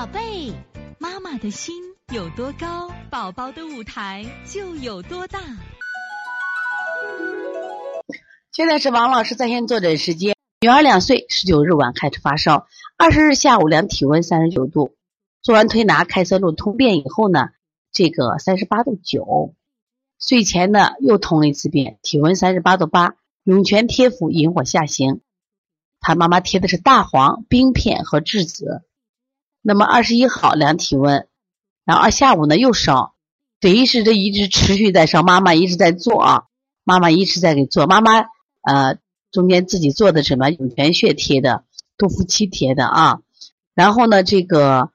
宝贝，妈妈的心有多高，宝宝的舞台就有多大。现在是王老师在线坐诊时间。女儿两岁，十九日晚开始发烧，二十日下午量体温三十九度，做完推拿开塞露通便以后呢，这个三十八度九。睡前呢又通了一次便，体温三十八度八，涌泉贴敷引火下行。他妈妈贴的是大黄、冰片和栀子。那么二十一号量体温，然后二下午呢又烧，等于是这一直持续在烧。妈妈一直在做啊，妈妈一直在给做。妈妈呃中间自己做的什么涌泉穴贴的、杜甫七贴的啊。然后呢，这个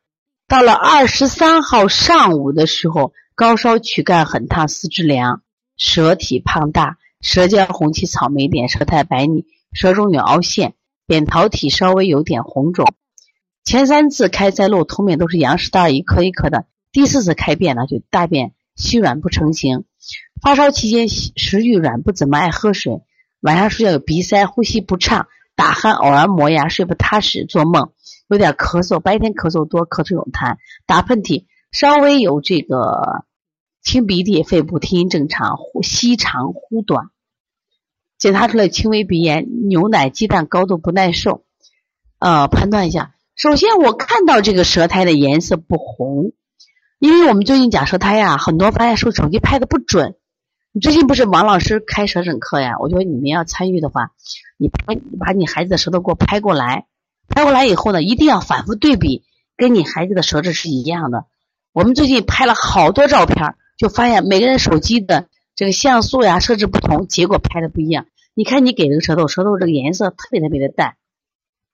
到了二十三号上午的时候。高烧躯干很烫，四肢凉，舌体胖大，舌尖红起草莓点，舌苔白腻，舌中有凹陷，扁桃体稍微有点红肿。前三次开塞露通便都是羊屎蛋一颗一颗的，第四次开便呢就大便稀软不成形。发烧期间食欲软，不怎么爱喝水，晚上睡觉有鼻塞，呼吸不畅，打鼾，偶尔磨牙，睡不踏实，做梦有点咳嗽，白天咳嗽多，咳出有痰，打喷嚏。稍微有这个清鼻涕，肺部听音正常，呼吸长呼短，检查出来轻微鼻炎，牛奶、鸡蛋高度不耐受。呃，判断一下，首先我看到这个舌苔的颜色不红，因为我们最近讲舌苔呀，很多发现说手机拍的不准。你最近不是王老师开舌诊课呀？我觉得你们要参与的话，你拍把你孩子的舌头给我拍过来，拍过来以后呢，一定要反复对比，跟你孩子的舌质是一样的。我们最近拍了好多照片，就发现每个人手机的这个像素呀设置不同，结果拍的不一样。你看你给这个舌头，舌头这个颜色特别特别的淡，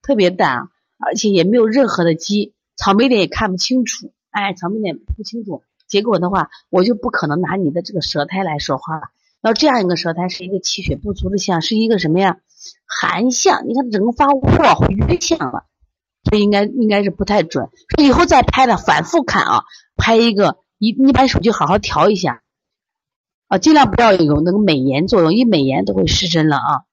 特别淡啊，而且也没有任何的肌，草莓点也看不清楚。哎，草莓点不清楚，结果的话，我就不可能拿你的这个舌苔来说话了。要这样一个舌苔是一个气血不足的象，是一个什么呀？寒象。你看整个发热约象了。这应该应该是不太准，以后再拍的反复看啊，拍一个一你把手机好好调一下啊，尽量不要有那个美颜作用，一美颜都会失真了啊。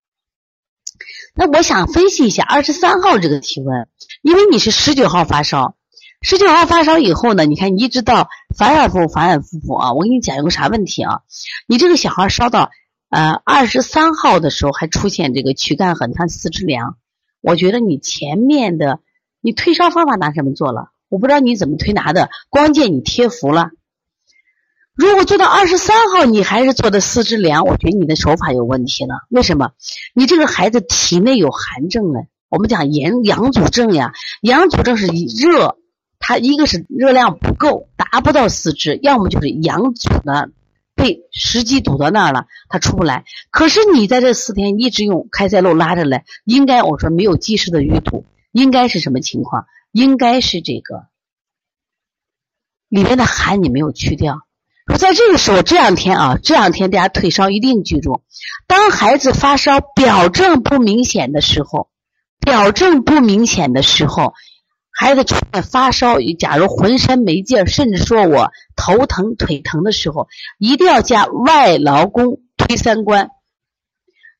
那我想分析一下二十三号这个体温，因为你是十九号发烧，十九号发烧以后呢，你看你一直到反反复复反反复复啊，我给你讲一个啥问题啊？你这个小孩烧到呃二十三号的时候还出现这个躯干很他四肢凉，我觉得你前面的。你退烧方法拿什么做了？我不知道你怎么推拿的，光见你贴服了。如果做到二十三号，你还是做的四肢凉，我觉得你的手法有问题了。为什么？你这个孩子体内有寒症呢？我们讲阳阳阻症呀，阳阻症是热，它一个是热量不够，达不到四肢，要么就是阳阻的被湿积堵到那儿了，它出不来。可是你在这四天一直用开塞露拉着来，应该我说没有及时的淤堵。应该是什么情况？应该是这个里面的寒你没有去掉。在这个时候，这两天啊，这两天大家退烧一定记住：当孩子发烧表证不明显的时候，表证不明显的时候，孩子出现发烧，假如浑身没劲儿，甚至说我头疼腿疼的时候，一定要加外劳宫推三关。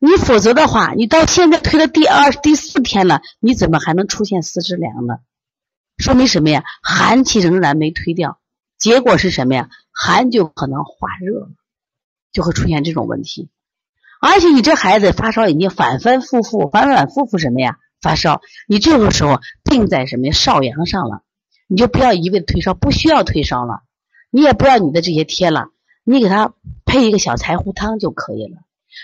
你否则的话，你到现在推了第二、第四天了，你怎么还能出现四肢凉呢？说明什么呀？寒气仍然没推掉，结果是什么呀？寒就可能化热，就会出现这种问题。而且你这孩子发烧已经反反复复、反反复复什么呀？发烧，你这个时候病在什么呀？少阳上了，你就不要一味的退烧，不需要退烧了，你也不要你的这些贴了，你给他配一个小柴胡汤就可以了。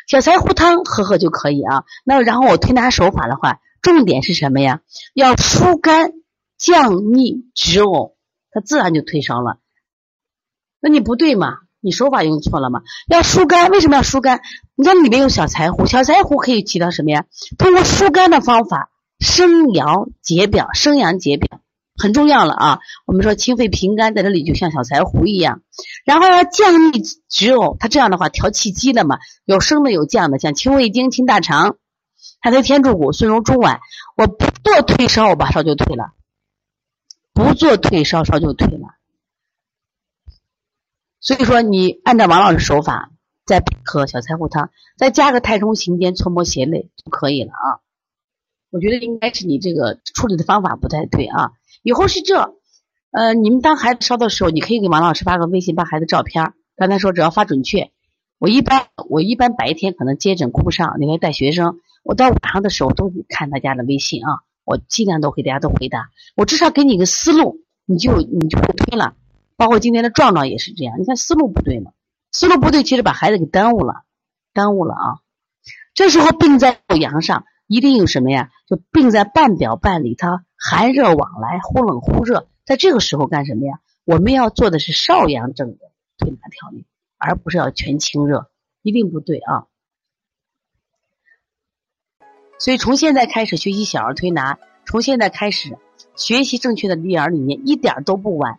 小柴胡汤喝喝就可以啊。那然后我推拿手法的话，重点是什么呀？要疏肝、降逆、止呕，它自然就退烧了。那你不对嘛？你手法用错了嘛？要疏肝，为什么要疏肝？你看里面有小柴胡，小柴胡可以起到什么呀？通过疏肝的方法，生阳解表，生阳解表。很重要了啊！我们说清肺平肝在这里就像小柴胡一样，然后要降逆止呕，它这样的话调气机的嘛，有升的有降的，像清胃经、清大肠，还推天柱骨、顺荣中脘。我不做退烧，我把烧就退了；不做退烧，烧就退了。所以说，你按照王老师手法，再配合小柴胡汤，再加个太冲行间、搓摩胁肋就可以了啊！我觉得应该是你这个处理的方法不太对啊。以后是这，呃，你们当孩子烧的时候，你可以给王老师发个微信，把孩子照片。刚才说只要发准确。我一般我一般白天可能接诊顾不上，那个带学生，我到晚上的时候都看大家的微信啊，我尽量都给大家都回答。我至少给你个思路，你就你就会推了。包括今天的壮壮也是这样，你看思路不对嘛，思路不对，其实把孩子给耽误了，耽误了啊。这时候病在阳上，一定有什么呀？就病在半表半里，它寒热往来，忽冷忽热。在这个时候干什么呀？我们要做的是少阳症的推拿调理，而不是要全清热，一定不对啊。所以从现在开始学习小儿推拿，从现在开始学习正确的育儿理念，一点都不晚。